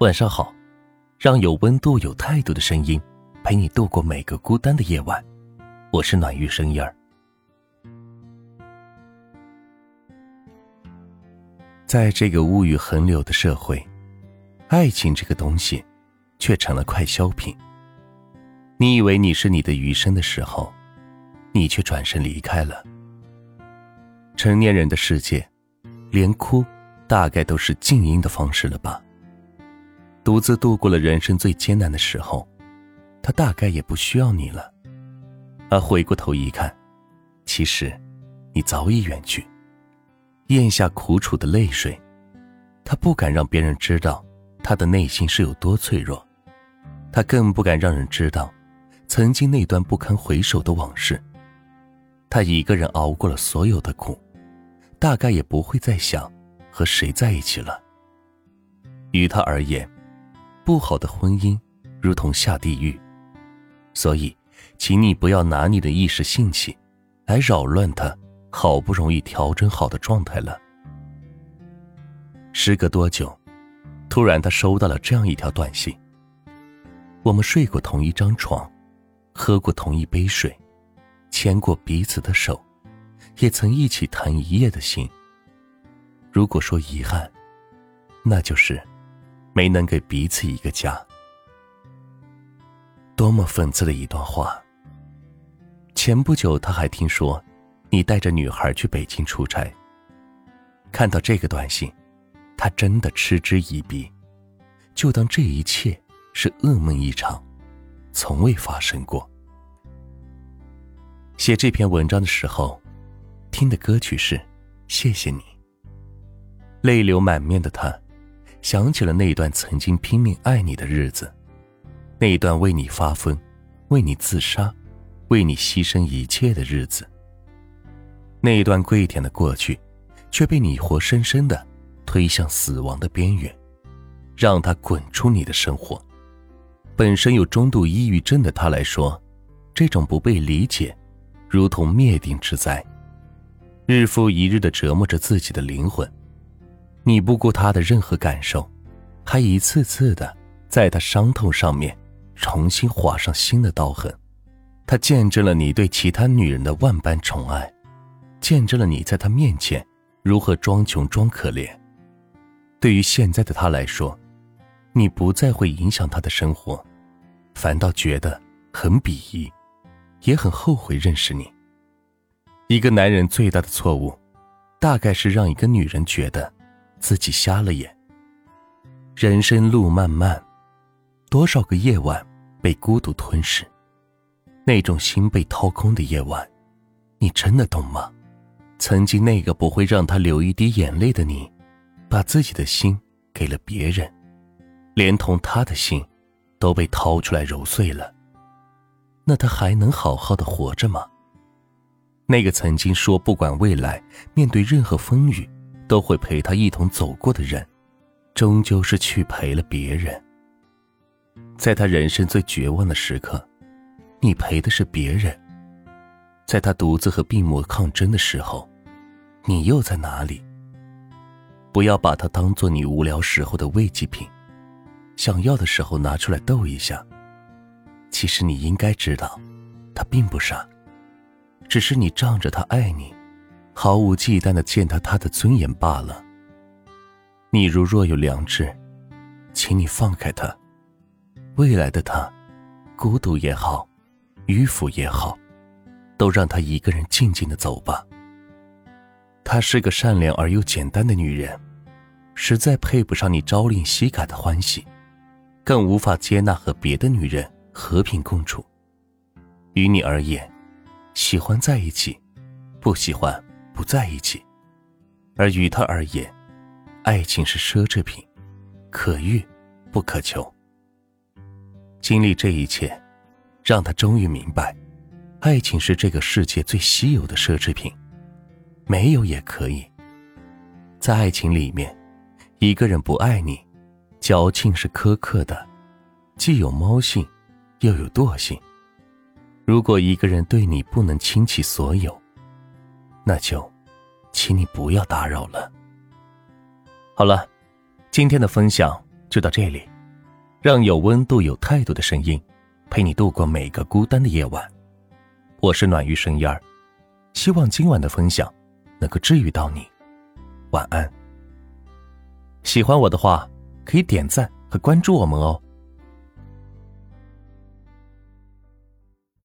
晚上好，让有温度、有态度的声音陪你度过每个孤单的夜晚。我是暖玉声音儿。在这个物欲横流的社会，爱情这个东西却成了快消品。你以为你是你的余生的时候，你却转身离开了。成年人的世界，连哭大概都是静音的方式了吧？独自度过了人生最艰难的时候，他大概也不需要你了。而回过头一看，其实你早已远去。咽下苦楚的泪水，他不敢让别人知道他的内心是有多脆弱，他更不敢让人知道曾经那段不堪回首的往事。他一个人熬过了所有的苦，大概也不会再想和谁在一起了。于他而言。不好的婚姻，如同下地狱，所以，请你不要拿你的一时兴起，来扰乱他好不容易调整好的状态了。时隔多久，突然他收到了这样一条短信：我们睡过同一张床，喝过同一杯水，牵过彼此的手，也曾一起谈一夜的心。如果说遗憾，那就是。没能给彼此一个家，多么讽刺的一段话。前不久他还听说，你带着女孩去北京出差。看到这个短信，他真的嗤之以鼻，就当这一切是噩梦一场，从未发生过。写这篇文章的时候，听的歌曲是《谢谢你》，泪流满面的他。想起了那段曾经拼命爱你的日子，那一段为你发疯、为你自杀、为你牺牲一切的日子。那一段跪舔的过去，却被你活生生的推向死亡的边缘，让他滚出你的生活。本身有中度抑郁症的他来说，这种不被理解，如同灭顶之灾，日复一日的折磨着自己的灵魂。你不顾他的任何感受，还一次次的在他伤痛上面重新划上新的刀痕。他见证了你对其他女人的万般宠爱，见证了你在他面前如何装穷装可怜。对于现在的他来说，你不再会影响他的生活，反倒觉得很鄙夷，也很后悔认识你。一个男人最大的错误，大概是让一个女人觉得。自己瞎了眼。人生路漫漫，多少个夜晚被孤独吞噬，那种心被掏空的夜晚，你真的懂吗？曾经那个不会让他流一滴眼泪的你，把自己的心给了别人，连同他的心，都被掏出来揉碎了。那他还能好好的活着吗？那个曾经说不管未来，面对任何风雨。都会陪他一同走过的人，终究是去陪了别人。在他人生最绝望的时刻，你陪的是别人；在他独自和病魔抗争的时候，你又在哪里？不要把他当做你无聊时候的慰藉品，想要的时候拿出来逗一下。其实你应该知道，他并不傻，只是你仗着他爱你。毫无忌惮的践踏他的尊严罢了。你如若有良知，请你放开他。未来的他，孤独也好，迂腐也好，都让他一个人静静的走吧。她是个善良而又简单的女人，实在配不上你朝令夕改的欢喜，更无法接纳和别的女人和平共处。于你而言，喜欢在一起，不喜欢。不在一起，而于他而言，爱情是奢侈品，可遇不可求。经历这一切，让他终于明白，爱情是这个世界最稀有的奢侈品，没有也可以。在爱情里面，一个人不爱你，矫情是苛刻的，既有猫性，又有惰性。如果一个人对你不能倾其所有，那就，请你不要打扰了。好了，今天的分享就到这里，让有温度、有态度的声音陪你度过每个孤单的夜晚。我是暖玉声音儿，希望今晚的分享能够治愈到你。晚安。喜欢我的话，可以点赞和关注我们哦。